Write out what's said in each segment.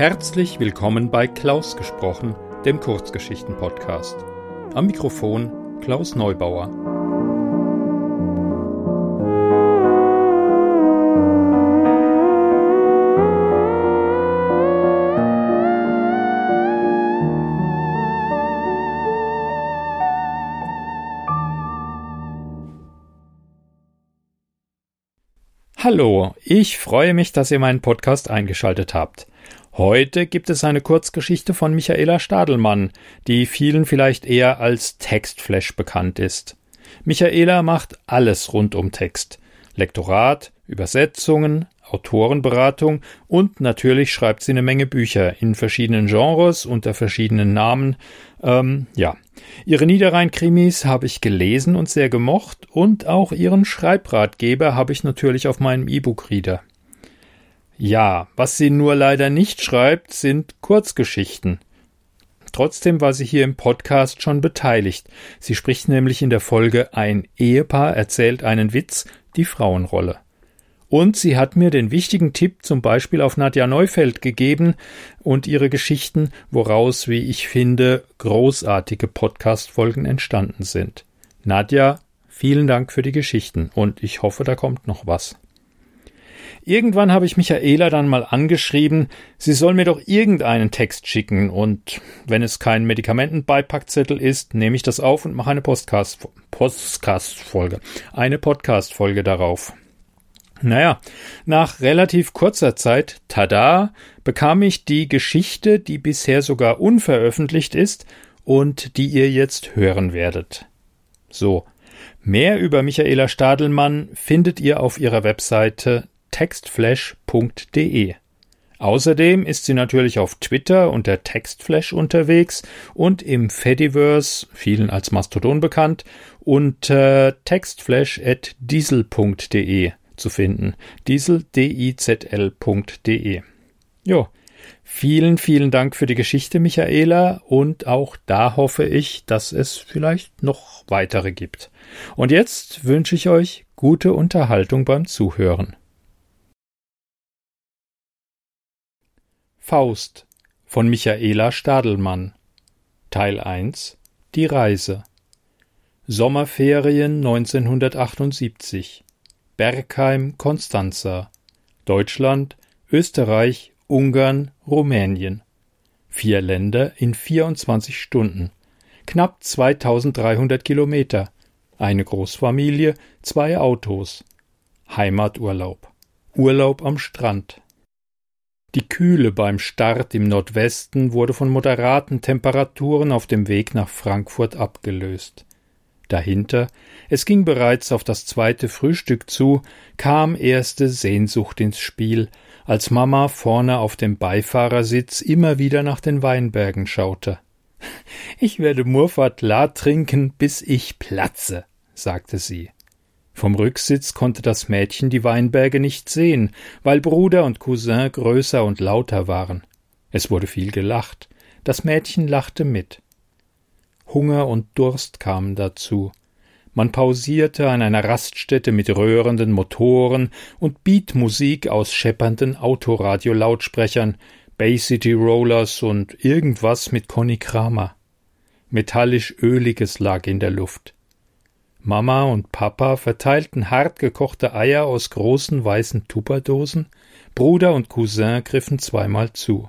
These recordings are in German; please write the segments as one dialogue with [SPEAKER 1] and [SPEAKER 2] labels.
[SPEAKER 1] Herzlich willkommen bei Klaus gesprochen, dem Kurzgeschichten-Podcast. Am Mikrofon Klaus Neubauer. Hallo, ich freue mich, dass ihr meinen Podcast eingeschaltet habt. Heute gibt es eine Kurzgeschichte von Michaela Stadelmann, die vielen vielleicht eher als Textflash bekannt ist. Michaela macht alles rund um Text. Lektorat, Übersetzungen, Autorenberatung und natürlich schreibt sie eine Menge Bücher in verschiedenen Genres unter verschiedenen Namen. Ähm, ja, ihre Niederrhein-Krimis habe ich gelesen und sehr gemocht und auch ihren Schreibratgeber habe ich natürlich auf meinem E-Book-Reader. Ja, was sie nur leider nicht schreibt, sind Kurzgeschichten. Trotzdem war sie hier im Podcast schon beteiligt. Sie spricht nämlich in der Folge Ein Ehepaar erzählt einen Witz, die Frauenrolle. Und sie hat mir den wichtigen Tipp zum Beispiel auf Nadja Neufeld gegeben und ihre Geschichten, woraus, wie ich finde, großartige Podcast-Folgen entstanden sind. Nadja, vielen Dank für die Geschichten und ich hoffe, da kommt noch was. Irgendwann habe ich Michaela dann mal angeschrieben, sie soll mir doch irgendeinen Text schicken und wenn es kein Medikamentenbeipackzettel ist, nehme ich das auf und mache eine Podcast-Folge. Eine Podcast-Folge darauf. Naja, nach relativ kurzer Zeit, tada, bekam ich die Geschichte, die bisher sogar unveröffentlicht ist und die ihr jetzt hören werdet. So, mehr über Michaela Stadelmann findet ihr auf ihrer Webseite textflash.de. Außerdem ist sie natürlich auf Twitter unter Textflash unterwegs und im Fediverse, vielen als Mastodon bekannt, unter textflash.diesel.de zu finden. Diesel, D-I-Z-L.de. Jo. Vielen, vielen Dank für die Geschichte, Michaela, und auch da hoffe ich, dass es vielleicht noch weitere gibt. Und jetzt wünsche ich euch gute Unterhaltung beim Zuhören. Faust von Michaela Stadelmann Teil 1 Die Reise Sommerferien 1978 Bergheim, Konstanza, Deutschland, Österreich, Ungarn, Rumänien. Vier Länder in 24 Stunden. Knapp 2300 Kilometer. Eine Großfamilie, zwei Autos. Heimaturlaub. Urlaub am Strand. Die Kühle beim Start im Nordwesten wurde von moderaten Temperaturen auf dem Weg nach Frankfurt abgelöst. Dahinter, es ging bereits auf das zweite Frühstück zu, kam erste Sehnsucht ins Spiel, als Mama vorne auf dem Beifahrersitz immer wieder nach den Weinbergen schaute. Ich werde Murfat la trinken, bis ich platze, sagte sie. Vom Rücksitz konnte das Mädchen die Weinberge nicht sehen, weil Bruder und Cousin größer und lauter waren. Es wurde viel gelacht. Das Mädchen lachte mit. Hunger und Durst kamen dazu. Man pausierte an einer Raststätte mit röhrenden Motoren und Beatmusik aus scheppernden Autoradiolautsprechern, Bay City Rollers und irgendwas mit Conny Kramer. Metallisch Öliges lag in der Luft. Mama und Papa verteilten hartgekochte Eier aus großen weißen Tupperdosen, Bruder und Cousin griffen zweimal zu.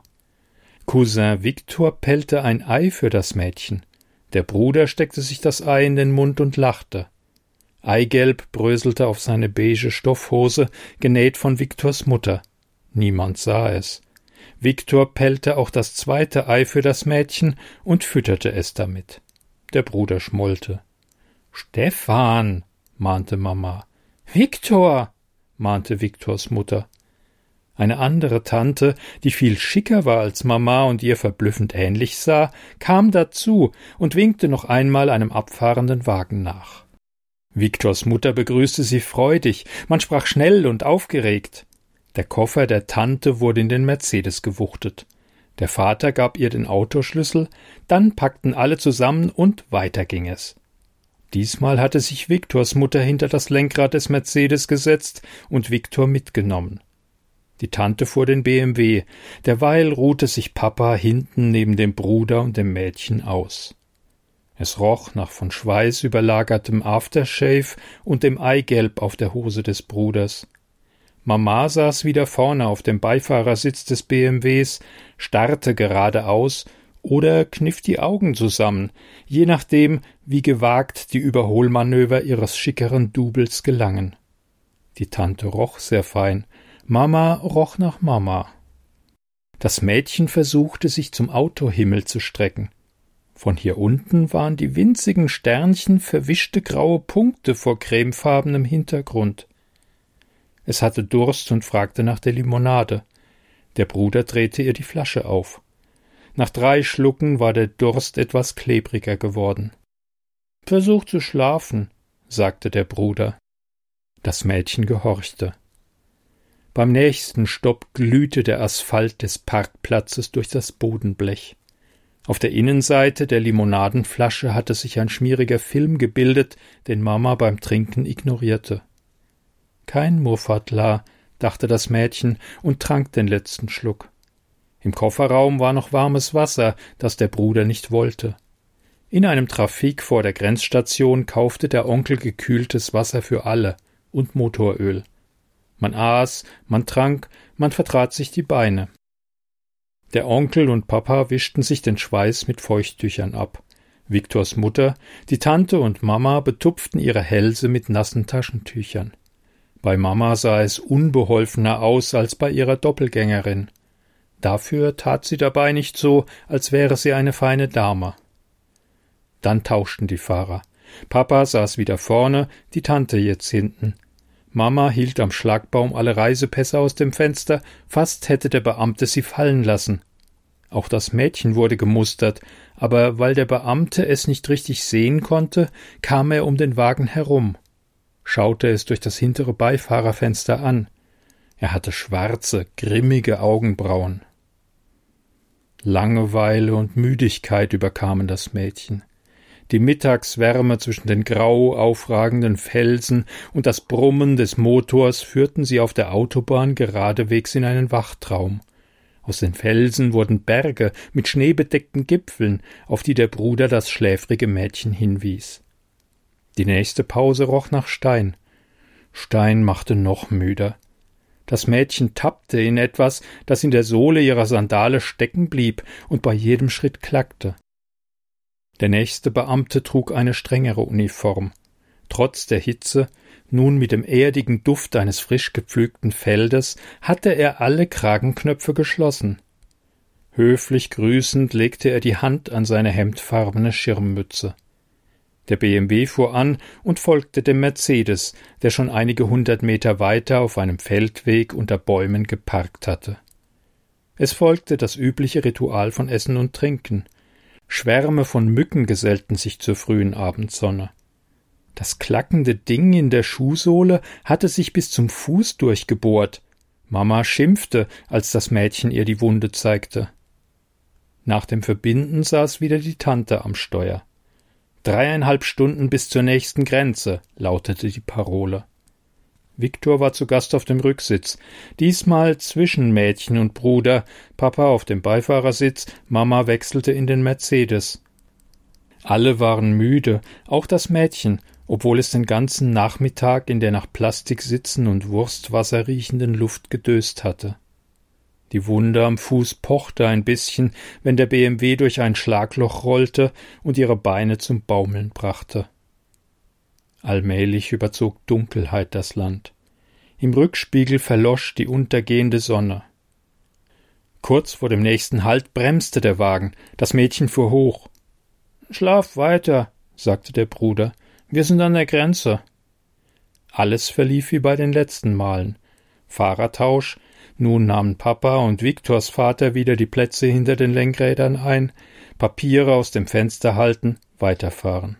[SPEAKER 1] Cousin Victor pellte ein Ei für das Mädchen. Der Bruder steckte sich das Ei in den Mund und lachte. Eigelb bröselte auf seine beige Stoffhose, genäht von Viktors Mutter. Niemand sah es. Viktor pellte auch das zweite Ei für das Mädchen und fütterte es damit. Der Bruder schmollte. Stefan, mahnte Mama. Viktor, mahnte Viktors Mutter. Eine andere Tante, die viel schicker war als Mama und ihr verblüffend ähnlich sah, kam dazu und winkte noch einmal einem abfahrenden Wagen nach. Viktors Mutter begrüßte sie freudig, man sprach schnell und aufgeregt. Der Koffer der Tante wurde in den Mercedes gewuchtet. Der Vater gab ihr den Autoschlüssel, dann packten alle zusammen und weiter ging es. Diesmal hatte sich Viktors Mutter hinter das Lenkrad des Mercedes gesetzt und Viktor mitgenommen. Die Tante fuhr den BMW, derweil ruhte sich Papa hinten neben dem Bruder und dem Mädchen aus. Es roch nach von Schweiß überlagertem Aftershave und dem Eigelb auf der Hose des Bruders. Mama saß wieder vorne auf dem Beifahrersitz des BMWs, starrte geradeaus oder kniff die Augen zusammen, je nachdem, wie gewagt die Überholmanöver ihres schickeren Doubles gelangen. Die Tante roch sehr fein, Mama roch nach Mama. Das Mädchen versuchte sich zum Autohimmel zu strecken. Von hier unten waren die winzigen Sternchen verwischte graue Punkte vor cremefarbenem Hintergrund. Es hatte Durst und fragte nach der Limonade. Der Bruder drehte ihr die Flasche auf. Nach drei Schlucken war der Durst etwas klebriger geworden. Versuch zu schlafen, sagte der Bruder. Das Mädchen gehorchte. Beim nächsten Stopp glühte der Asphalt des Parkplatzes durch das Bodenblech. Auf der Innenseite der Limonadenflasche hatte sich ein schmieriger Film gebildet, den Mama beim Trinken ignorierte. Kein Murfatla, dachte das Mädchen und trank den letzten Schluck. Im Kofferraum war noch warmes Wasser, das der Bruder nicht wollte. In einem Trafik vor der Grenzstation kaufte der Onkel gekühltes Wasser für alle und Motoröl. Man aß, man trank, man vertrat sich die Beine. Der Onkel und Papa wischten sich den Schweiß mit Feuchttüchern ab. Viktors Mutter, die Tante und Mama betupften ihre Hälse mit nassen Taschentüchern. Bei Mama sah es unbeholfener aus als bei ihrer Doppelgängerin. Dafür tat sie dabei nicht so, als wäre sie eine feine Dame. Dann tauschten die Fahrer. Papa saß wieder vorne, die Tante jetzt hinten. Mama hielt am Schlagbaum alle Reisepässe aus dem Fenster, fast hätte der Beamte sie fallen lassen. Auch das Mädchen wurde gemustert, aber weil der Beamte es nicht richtig sehen konnte, kam er um den Wagen herum, schaute es durch das hintere Beifahrerfenster an. Er hatte schwarze, grimmige Augenbrauen. Langeweile und Müdigkeit überkamen das Mädchen. Die Mittagswärme zwischen den grau aufragenden Felsen und das Brummen des Motors führten sie auf der Autobahn geradewegs in einen Wachtraum. Aus den Felsen wurden Berge mit schneebedeckten Gipfeln, auf die der Bruder das schläfrige Mädchen hinwies. Die nächste Pause roch nach Stein. Stein machte noch müder. Das Mädchen tappte in etwas, das in der Sohle ihrer Sandale stecken blieb und bei jedem Schritt klackte. Der nächste Beamte trug eine strengere Uniform. Trotz der Hitze, nun mit dem erdigen Duft eines frisch gepflügten Feldes, hatte er alle Kragenknöpfe geschlossen. Höflich grüßend legte er die Hand an seine hemdfarbene Schirmmütze. Der BMW fuhr an und folgte dem Mercedes, der schon einige hundert Meter weiter auf einem Feldweg unter Bäumen geparkt hatte. Es folgte das übliche Ritual von Essen und Trinken. Schwärme von Mücken gesellten sich zur frühen Abendsonne. Das klackende Ding in der Schuhsohle hatte sich bis zum Fuß durchgebohrt. Mama schimpfte, als das Mädchen ihr die Wunde zeigte. Nach dem Verbinden saß wieder die Tante am Steuer. Dreieinhalb Stunden bis zur nächsten Grenze, lautete die Parole. Viktor war zu Gast auf dem Rücksitz, diesmal zwischen Mädchen und Bruder, Papa auf dem Beifahrersitz, Mama wechselte in den Mercedes. Alle waren müde, auch das Mädchen, obwohl es den ganzen Nachmittag in der nach Plastik sitzen und Wurstwasser riechenden Luft gedöst hatte. Die Wunde am Fuß pochte ein bisschen, wenn der BMW durch ein Schlagloch rollte und ihre Beine zum Baumeln brachte. Allmählich überzog Dunkelheit das Land. Im Rückspiegel verlosch die untergehende Sonne. Kurz vor dem nächsten Halt bremste der Wagen, das Mädchen fuhr hoch. Schlaf weiter, sagte der Bruder, wir sind an der Grenze. Alles verlief wie bei den letzten Malen. Fahrertausch, nun nahmen Papa und Viktors Vater wieder die Plätze hinter den Lenkrädern ein, Papiere aus dem Fenster halten, weiterfahren.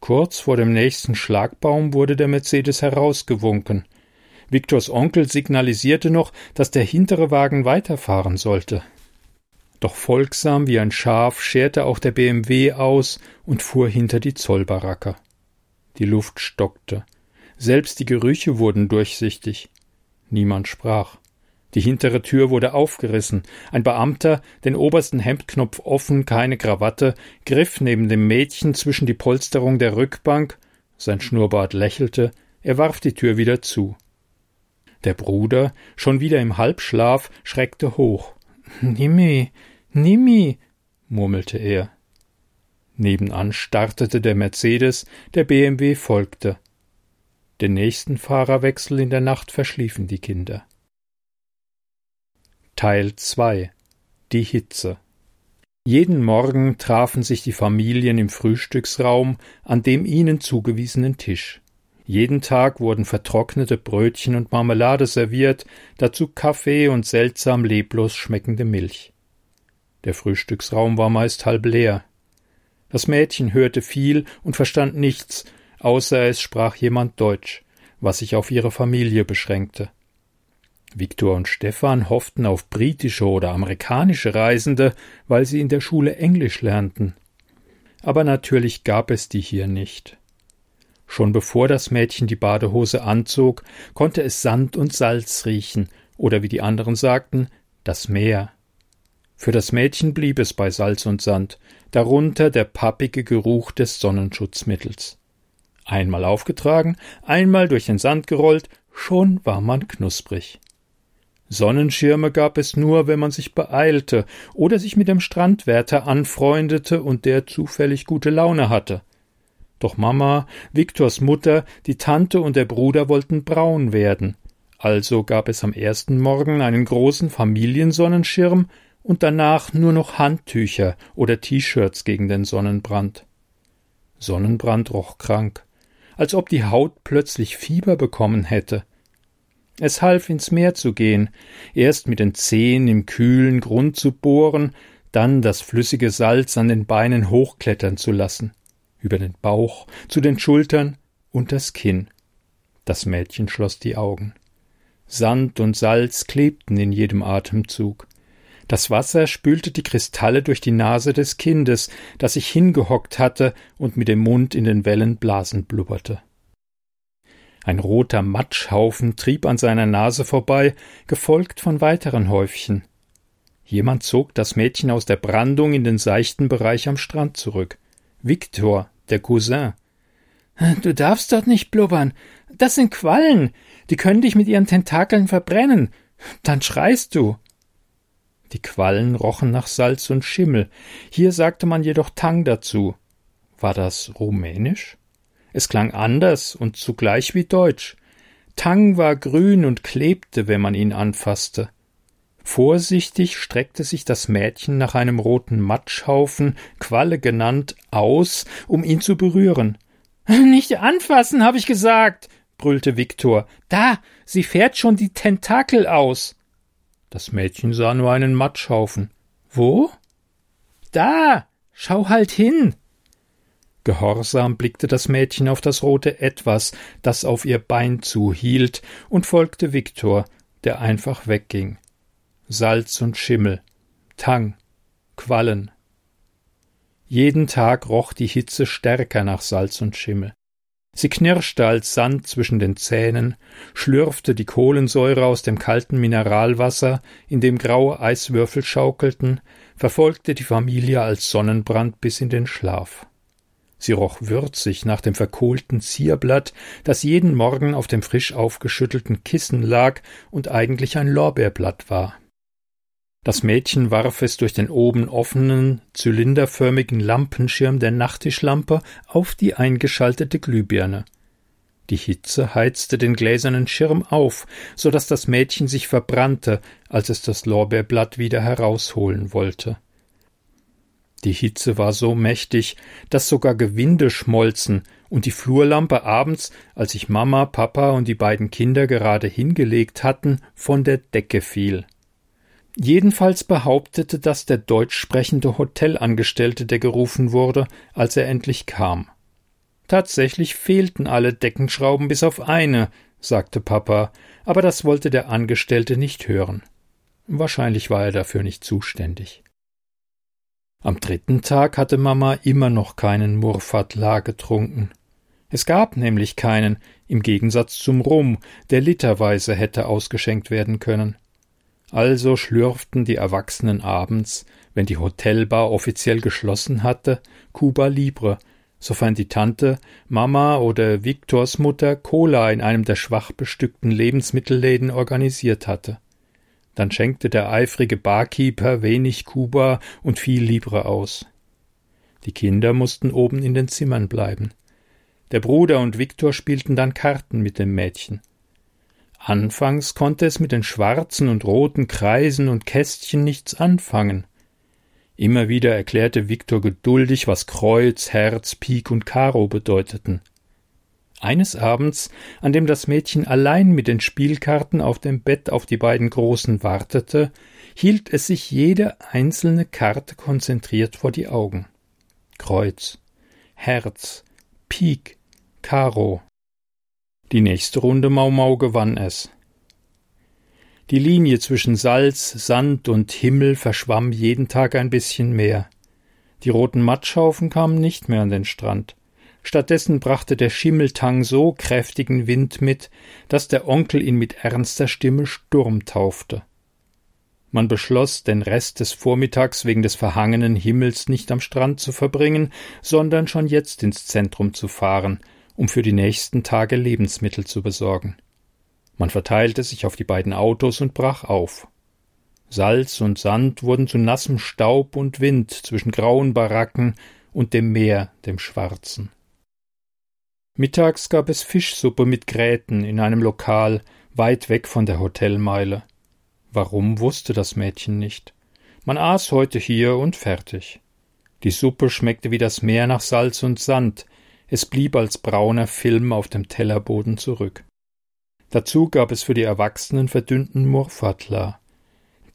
[SPEAKER 1] Kurz vor dem nächsten Schlagbaum wurde der Mercedes herausgewunken. Viktors Onkel signalisierte noch, dass der hintere Wagen weiterfahren sollte. Doch folgsam wie ein Schaf scherte auch der BMW aus und fuhr hinter die Zollbaracke. Die Luft stockte. Selbst die Gerüche wurden durchsichtig. Niemand sprach. Die hintere Tür wurde aufgerissen. Ein Beamter, den obersten Hemdknopf offen, keine Krawatte, griff neben dem Mädchen zwischen die Polsterung der Rückbank. Sein Schnurrbart lächelte. Er warf die Tür wieder zu. Der Bruder, schon wieder im Halbschlaf, schreckte hoch. Nimmi, Nimmi, murmelte er. Nebenan startete der Mercedes, der BMW folgte. Den nächsten Fahrerwechsel in der Nacht verschliefen die Kinder. Teil 2 Die Hitze Jeden Morgen trafen sich die Familien im Frühstücksraum an dem ihnen zugewiesenen Tisch. Jeden Tag wurden vertrocknete Brötchen und Marmelade serviert, dazu Kaffee und seltsam leblos schmeckende Milch. Der Frühstücksraum war meist halb leer. Das Mädchen hörte viel und verstand nichts, außer es sprach jemand Deutsch, was sich auf ihre Familie beschränkte. Viktor und Stefan hofften auf britische oder amerikanische Reisende, weil sie in der Schule Englisch lernten. Aber natürlich gab es die hier nicht. Schon bevor das Mädchen die Badehose anzog, konnte es Sand und Salz riechen, oder wie die anderen sagten, das Meer. Für das Mädchen blieb es bei Salz und Sand, darunter der pappige Geruch des Sonnenschutzmittels. Einmal aufgetragen, einmal durch den Sand gerollt, schon war man knusprig. Sonnenschirme gab es nur, wenn man sich beeilte oder sich mit dem Strandwärter anfreundete und der zufällig gute Laune hatte. Doch Mama, Viktors Mutter, die Tante und der Bruder wollten braun werden. Also gab es am ersten Morgen einen großen Familiensonnenschirm und danach nur noch Handtücher oder T-Shirts gegen den Sonnenbrand. Sonnenbrand roch krank, als ob die Haut plötzlich Fieber bekommen hätte. Es half ins Meer zu gehen, erst mit den Zehen im kühlen Grund zu bohren, dann das flüssige Salz an den Beinen hochklettern zu lassen über den Bauch, zu den Schultern und das Kinn. Das Mädchen schloss die Augen. Sand und Salz klebten in jedem Atemzug. Das Wasser spülte die Kristalle durch die Nase des Kindes, das sich hingehockt hatte und mit dem Mund in den Wellen Blasen blubberte. Ein roter Matschhaufen trieb an seiner Nase vorbei, gefolgt von weiteren Häufchen. Jemand zog das Mädchen aus der Brandung in den seichten Bereich am Strand zurück. Viktor, der Cousin. Du darfst dort nicht blubbern. Das sind Quallen. Die können dich mit ihren Tentakeln verbrennen. Dann schreist du. Die Quallen rochen nach Salz und Schimmel. Hier sagte man jedoch Tang dazu. War das rumänisch? Es klang anders und zugleich wie deutsch. Tang war grün und klebte, wenn man ihn anfasste. Vorsichtig streckte sich das Mädchen nach einem roten Matschhaufen, Qualle genannt, aus, um ihn zu berühren. Nicht anfassen, hab ich gesagt, brüllte Viktor. Da, sie fährt schon die Tentakel aus. Das Mädchen sah nur einen Matschhaufen. Wo? Da, schau halt hin. Gehorsam blickte das Mädchen auf das rote Etwas, das auf ihr Bein zuhielt, und folgte Viktor, der einfach wegging. Salz und Schimmel, Tang, Quallen. Jeden Tag roch die Hitze stärker nach Salz und Schimmel. Sie knirschte als Sand zwischen den Zähnen, schlürfte die Kohlensäure aus dem kalten Mineralwasser, in dem graue Eiswürfel schaukelten, verfolgte die Familie als Sonnenbrand bis in den Schlaf. Sie roch würzig nach dem verkohlten Zierblatt, das jeden Morgen auf dem frisch aufgeschüttelten Kissen lag und eigentlich ein Lorbeerblatt war. Das Mädchen warf es durch den oben offenen, zylinderförmigen Lampenschirm der Nachttischlampe auf die eingeschaltete Glühbirne. Die Hitze heizte den gläsernen Schirm auf, so dass das Mädchen sich verbrannte, als es das Lorbeerblatt wieder herausholen wollte. Die Hitze war so mächtig, dass sogar Gewinde schmolzen und die Flurlampe abends, als sich Mama, Papa und die beiden Kinder gerade hingelegt hatten, von der Decke fiel. Jedenfalls behauptete das der deutsch sprechende Hotelangestellte, der gerufen wurde, als er endlich kam. Tatsächlich fehlten alle Deckenschrauben bis auf eine, sagte Papa, aber das wollte der Angestellte nicht hören. Wahrscheinlich war er dafür nicht zuständig. Am dritten Tag hatte Mama immer noch keinen Murfat La getrunken. Es gab nämlich keinen, im Gegensatz zum Rum, der literweise hätte ausgeschenkt werden können. Also schlürften die Erwachsenen abends, wenn die Hotelbar offiziell geschlossen hatte, Cuba Libre, sofern die Tante, Mama oder Viktors Mutter Cola in einem der schwach bestückten Lebensmittelläden organisiert hatte. Dann schenkte der eifrige Barkeeper wenig Kuba und viel Libre aus. Die Kinder mussten oben in den Zimmern bleiben. Der Bruder und Viktor spielten dann Karten mit dem Mädchen. Anfangs konnte es mit den schwarzen und roten Kreisen und Kästchen nichts anfangen. Immer wieder erklärte Viktor geduldig, was Kreuz, Herz, Pik und Karo bedeuteten. Eines Abends, an dem das Mädchen allein mit den Spielkarten auf dem Bett auf die beiden Großen wartete, hielt es sich jede einzelne Karte konzentriert vor die Augen. Kreuz, Herz, Pik, Karo. Die nächste Runde Mau Mau gewann es. Die Linie zwischen Salz, Sand und Himmel verschwamm jeden Tag ein bisschen mehr. Die roten Matschhaufen kamen nicht mehr an den Strand. Stattdessen brachte der Schimmeltang so kräftigen Wind mit, dass der Onkel ihn mit ernster Stimme Sturm taufte. Man beschloss, den Rest des Vormittags wegen des verhangenen Himmels nicht am Strand zu verbringen, sondern schon jetzt ins Zentrum zu fahren, um für die nächsten Tage Lebensmittel zu besorgen. Man verteilte sich auf die beiden Autos und brach auf. Salz und Sand wurden zu nassem Staub und Wind zwischen grauen Baracken und dem Meer, dem Schwarzen. Mittags gab es Fischsuppe mit Gräten in einem Lokal weit weg von der Hotelmeile. Warum wusste das Mädchen nicht. Man aß heute hier und fertig. Die Suppe schmeckte wie das Meer nach Salz und Sand, es blieb als brauner Film auf dem Tellerboden zurück. Dazu gab es für die Erwachsenen verdünnten Murfatla.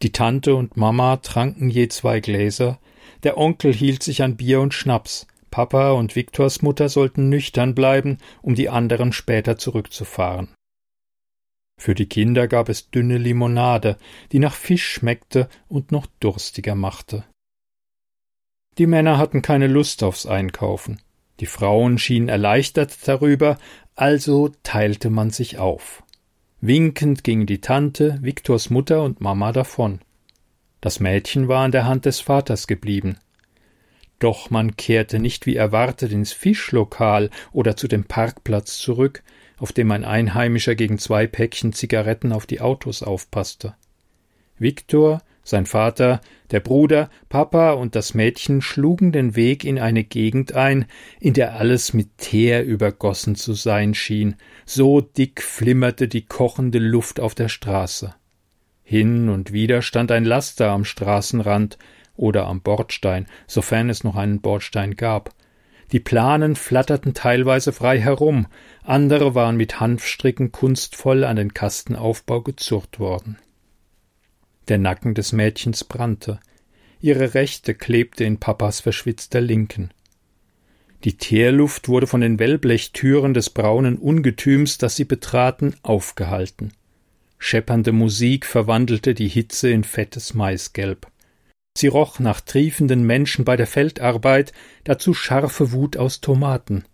[SPEAKER 1] Die Tante und Mama tranken je zwei Gläser, der Onkel hielt sich an Bier und Schnaps, Papa und Viktors Mutter sollten nüchtern bleiben, um die anderen später zurückzufahren. Für die Kinder gab es dünne Limonade, die nach Fisch schmeckte und noch durstiger machte. Die Männer hatten keine Lust aufs Einkaufen. Die Frauen schienen erleichtert darüber, also teilte man sich auf. Winkend gingen die Tante, Viktors Mutter und Mama davon. Das Mädchen war an der Hand des Vaters geblieben. Doch man kehrte nicht wie erwartet ins Fischlokal oder zu dem Parkplatz zurück, auf dem ein Einheimischer gegen zwei Päckchen Zigaretten auf die Autos aufpasste. Viktor, sein Vater, der Bruder, Papa und das Mädchen schlugen den Weg in eine Gegend ein, in der alles mit Teer übergossen zu sein schien, so dick flimmerte die kochende Luft auf der Straße. Hin und wieder stand ein Laster am Straßenrand oder am Bordstein, sofern es noch einen Bordstein gab, die Planen flatterten teilweise frei herum, andere waren mit Hanfstricken kunstvoll an den Kastenaufbau gezurrt worden. Der Nacken des Mädchens brannte, ihre rechte klebte in Papas verschwitzter Linken. Die Teerluft wurde von den Wellblechtüren des braunen Ungetüms, das sie betraten, aufgehalten. Scheppernde Musik verwandelte die Hitze in fettes Maisgelb. Sie roch nach triefenden Menschen bei der Feldarbeit, dazu scharfe Wut aus Tomaten.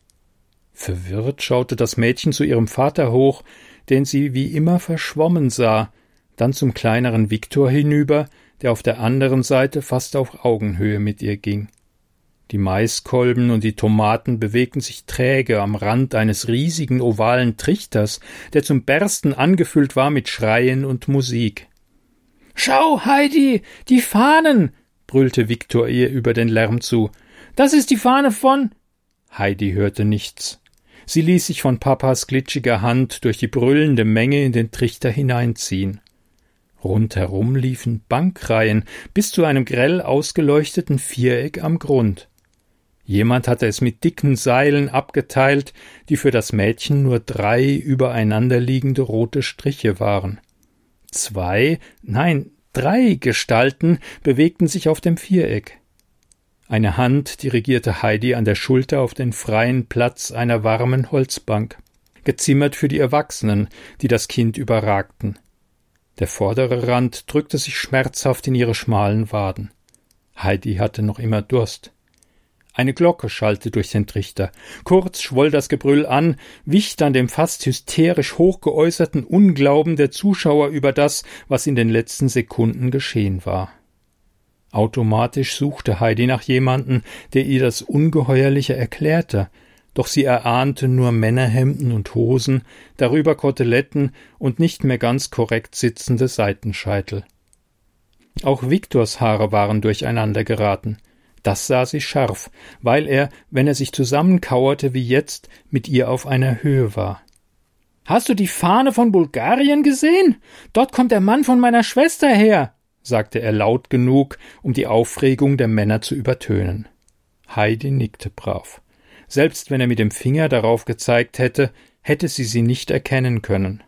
[SPEAKER 1] Verwirrt schaute das Mädchen zu ihrem Vater hoch, den sie wie immer verschwommen sah, dann zum kleineren Viktor hinüber, der auf der anderen Seite fast auf Augenhöhe mit ihr ging. Die Maiskolben und die Tomaten bewegten sich träge am Rand eines riesigen ovalen Trichters, der zum Bersten angefüllt war mit Schreien und Musik. Schau, Heidi, die Fahnen, brüllte Viktor ihr über den Lärm zu. Das ist die Fahne von. Heidi hörte nichts. Sie ließ sich von Papas glitschiger Hand durch die brüllende Menge in den Trichter hineinziehen. Rundherum liefen Bankreihen bis zu einem grell ausgeleuchteten Viereck am Grund. Jemand hatte es mit dicken Seilen abgeteilt, die für das Mädchen nur drei übereinanderliegende rote Striche waren. Zwei, nein, drei Gestalten bewegten sich auf dem Viereck. Eine Hand dirigierte Heidi an der Schulter auf den freien Platz einer warmen Holzbank, gezimmert für die Erwachsenen, die das Kind überragten. Der vordere Rand drückte sich schmerzhaft in ihre schmalen Waden. Heidi hatte noch immer Durst. Eine Glocke schallte durch den Trichter. Kurz schwoll das Gebrüll an, wich dann dem fast hysterisch hochgeäußerten Unglauben der Zuschauer über das, was in den letzten Sekunden geschehen war. Automatisch suchte Heidi nach jemanden, der ihr das Ungeheuerliche erklärte, doch sie erahnte nur Männerhemden und Hosen, darüber Koteletten und nicht mehr ganz korrekt sitzende Seitenscheitel. Auch Viktors Haare waren durcheinander geraten. Das sah sie scharf, weil er, wenn er sich zusammenkauerte wie jetzt, mit ihr auf einer Höhe war. Hast du die Fahne von Bulgarien gesehen? Dort kommt der Mann von meiner Schwester her, sagte er laut genug, um die Aufregung der Männer zu übertönen. Heidi nickte brav. Selbst wenn er mit dem Finger darauf gezeigt hätte, hätte sie sie nicht erkennen können.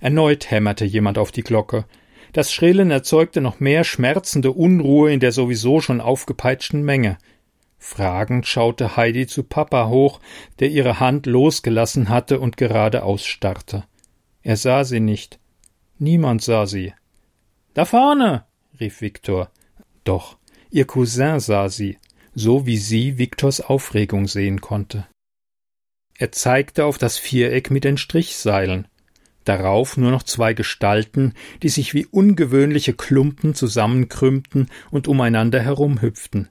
[SPEAKER 1] Erneut hämmerte jemand auf die Glocke, das Schrillen erzeugte noch mehr schmerzende Unruhe in der sowieso schon aufgepeitschten Menge. Fragend schaute Heidi zu Papa hoch, der ihre Hand losgelassen hatte und geradeaus starrte. Er sah sie nicht. Niemand sah sie. Da vorne! rief Viktor. Doch, ihr Cousin sah sie, so wie sie Viktors Aufregung sehen konnte. Er zeigte auf das Viereck mit den Strichseilen darauf nur noch zwei Gestalten, die sich wie ungewöhnliche Klumpen zusammenkrümmten und umeinander herumhüpften.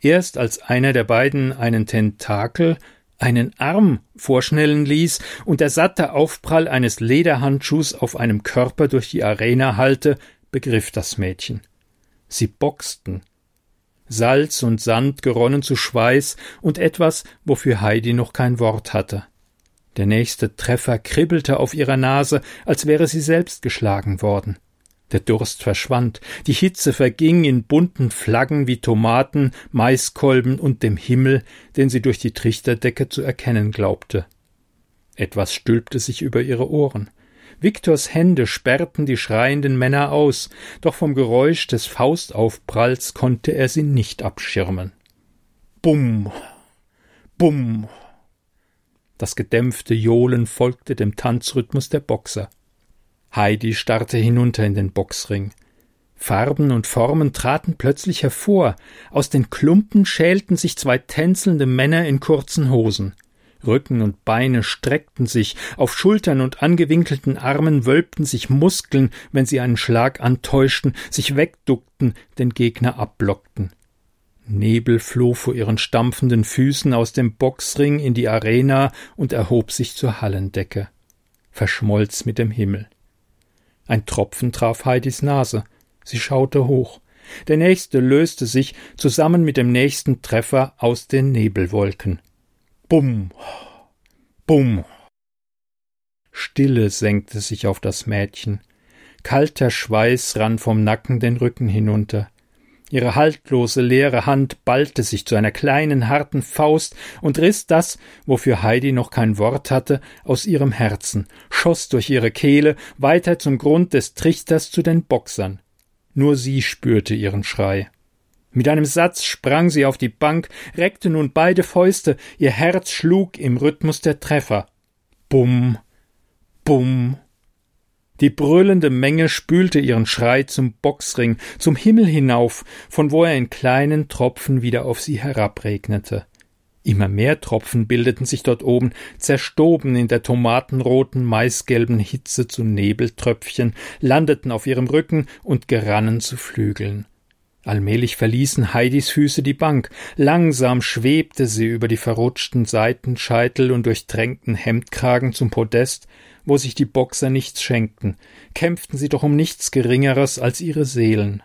[SPEAKER 1] Erst als einer der beiden einen Tentakel, einen Arm vorschnellen ließ und der satte Aufprall eines Lederhandschuhs auf einem Körper durch die Arena hallte, begriff das Mädchen. Sie boxten. Salz und Sand geronnen zu Schweiß und etwas, wofür Heidi noch kein Wort hatte. Der nächste Treffer kribbelte auf ihrer Nase, als wäre sie selbst geschlagen worden. Der Durst verschwand, die Hitze verging in bunten Flaggen wie Tomaten, Maiskolben und dem Himmel, den sie durch die Trichterdecke zu erkennen glaubte. Etwas stülpte sich über ihre Ohren. Viktors Hände sperrten die schreienden Männer aus, doch vom Geräusch des Faustaufpralls konnte er sie nicht abschirmen. Bumm, bumm, das gedämpfte Johlen folgte dem Tanzrhythmus der Boxer. Heidi starrte hinunter in den Boxring. Farben und Formen traten plötzlich hervor. Aus den Klumpen schälten sich zwei tänzelnde Männer in kurzen Hosen. Rücken und Beine streckten sich, auf Schultern und angewinkelten Armen wölbten sich Muskeln, wenn sie einen Schlag antäuschten, sich wegduckten, den Gegner abblockten. Nebel floh vor ihren stampfenden Füßen aus dem Boxring in die Arena und erhob sich zur Hallendecke, verschmolz mit dem Himmel. Ein Tropfen traf Heidis Nase. Sie schaute hoch. Der nächste löste sich zusammen mit dem nächsten Treffer aus den Nebelwolken. Bumm, bumm. Stille senkte sich auf das Mädchen. Kalter Schweiß rann vom Nacken den Rücken hinunter. Ihre haltlose, leere Hand ballte sich zu einer kleinen, harten Faust und riss das, wofür Heidi noch kein Wort hatte, aus ihrem Herzen, schoss durch ihre Kehle weiter zum Grund des Trichters zu den Boxern. Nur sie spürte ihren Schrei. Mit einem Satz sprang sie auf die Bank, reckte nun beide Fäuste, ihr Herz schlug im Rhythmus der Treffer. Bumm, bumm, die brüllende Menge spülte ihren Schrei zum Boxring, zum Himmel hinauf, von wo er in kleinen Tropfen wieder auf sie herabregnete. Immer mehr Tropfen bildeten sich dort oben, zerstoben in der tomatenroten, maisgelben Hitze zu Nebeltröpfchen, landeten auf ihrem Rücken und gerannen zu Flügeln. Allmählich verließen Heidis Füße die Bank, langsam schwebte sie über die verrutschten Seitenscheitel und durchtränkten Hemdkragen zum Podest, wo sich die Boxer nichts schenkten, kämpften sie doch um nichts Geringeres als ihre Seelen.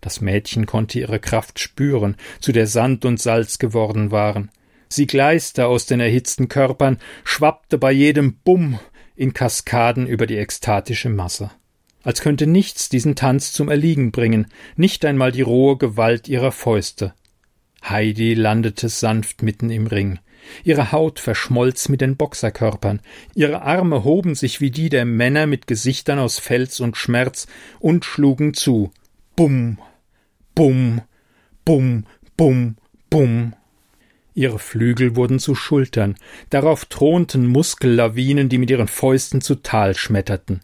[SPEAKER 1] Das Mädchen konnte ihre Kraft spüren, zu der Sand und Salz geworden waren. Sie gleiste aus den erhitzten Körpern, schwappte bei jedem Bumm in Kaskaden über die ekstatische Masse. Als könnte nichts diesen Tanz zum Erliegen bringen, nicht einmal die rohe Gewalt ihrer Fäuste. Heidi landete sanft mitten im Ring. Ihre Haut verschmolz mit den Boxerkörpern, ihre Arme hoben sich wie die der Männer mit Gesichtern aus Fels und Schmerz und schlugen zu. Bumm, bumm, bumm, bumm, bumm. Ihre Flügel wurden zu Schultern, darauf thronten Muskellawinen, die mit ihren Fäusten zu Tal schmetterten.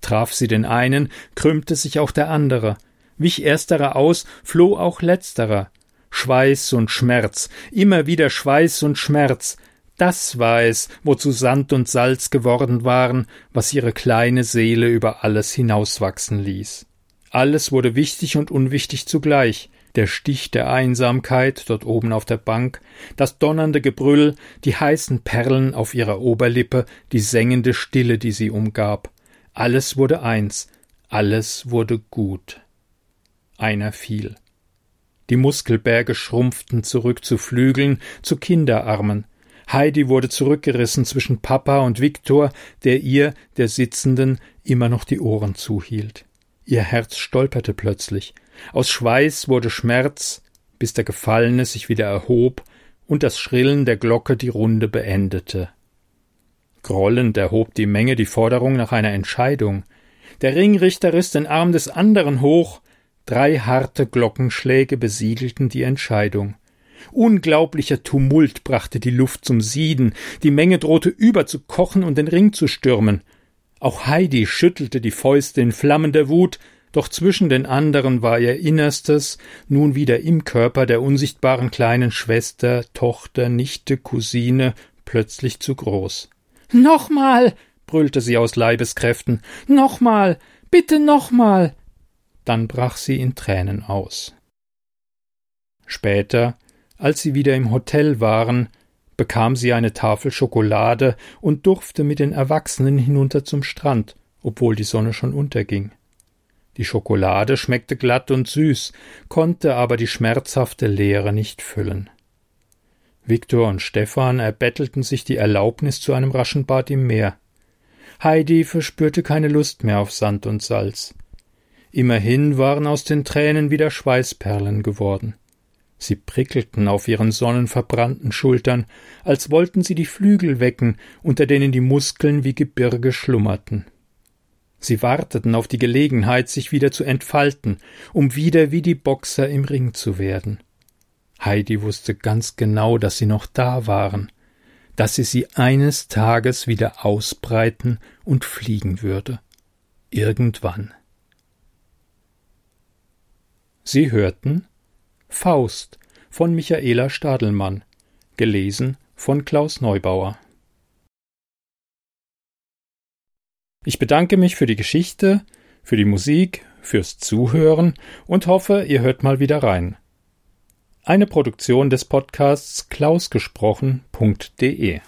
[SPEAKER 1] Traf sie den einen, krümmte sich auch der andere. Wich ersterer aus, floh auch letzterer. Schweiß und Schmerz, immer wieder Schweiß und Schmerz, das war es, wozu Sand und Salz geworden waren, was ihre kleine Seele über alles hinauswachsen ließ. Alles wurde wichtig und unwichtig zugleich, der Stich der Einsamkeit dort oben auf der Bank, das donnernde Gebrüll, die heißen Perlen auf ihrer Oberlippe, die sengende Stille, die sie umgab. Alles wurde eins, alles wurde gut. Einer fiel. Die Muskelberge schrumpften zurück zu Flügeln, zu Kinderarmen. Heidi wurde zurückgerissen zwischen Papa und Viktor, der ihr, der Sitzenden, immer noch die Ohren zuhielt. Ihr Herz stolperte plötzlich. Aus Schweiß wurde Schmerz, bis der Gefallene sich wieder erhob und das Schrillen der Glocke die Runde beendete. Grollend erhob die Menge die Forderung nach einer Entscheidung. Der Ringrichter riss den Arm des anderen hoch, drei harte Glockenschläge besiegelten die Entscheidung. Unglaublicher Tumult brachte die Luft zum Sieden, die Menge drohte überzukochen und den Ring zu stürmen. Auch Heidi schüttelte die Fäuste in flammender Wut, doch zwischen den anderen war ihr Innerstes nun wieder im Körper der unsichtbaren kleinen Schwester, Tochter, Nichte, Cousine plötzlich zu groß. Nochmal, brüllte sie aus Leibeskräften, nochmal, bitte nochmal. Dann brach sie in Tränen aus. Später, als sie wieder im Hotel waren, bekam sie eine Tafel Schokolade und durfte mit den Erwachsenen hinunter zum Strand, obwohl die Sonne schon unterging. Die Schokolade schmeckte glatt und süß, konnte aber die schmerzhafte Leere nicht füllen. Viktor und Stefan erbettelten sich die Erlaubnis zu einem raschen Bad im Meer. Heidi verspürte keine Lust mehr auf Sand und Salz. Immerhin waren aus den Tränen wieder Schweißperlen geworden. Sie prickelten auf ihren sonnenverbrannten Schultern, als wollten sie die Flügel wecken, unter denen die Muskeln wie Gebirge schlummerten. Sie warteten auf die Gelegenheit, sich wieder zu entfalten, um wieder wie die Boxer im Ring zu werden. Heidi wusste ganz genau, dass sie noch da waren, dass sie sie eines Tages wieder ausbreiten und fliegen würde. Irgendwann. Sie hörten Faust von Michaela Stadelmann, gelesen von Klaus Neubauer. Ich bedanke mich für die Geschichte, für die Musik, fürs Zuhören und hoffe, ihr hört mal wieder rein. Eine Produktion des Podcasts klausgesprochen.de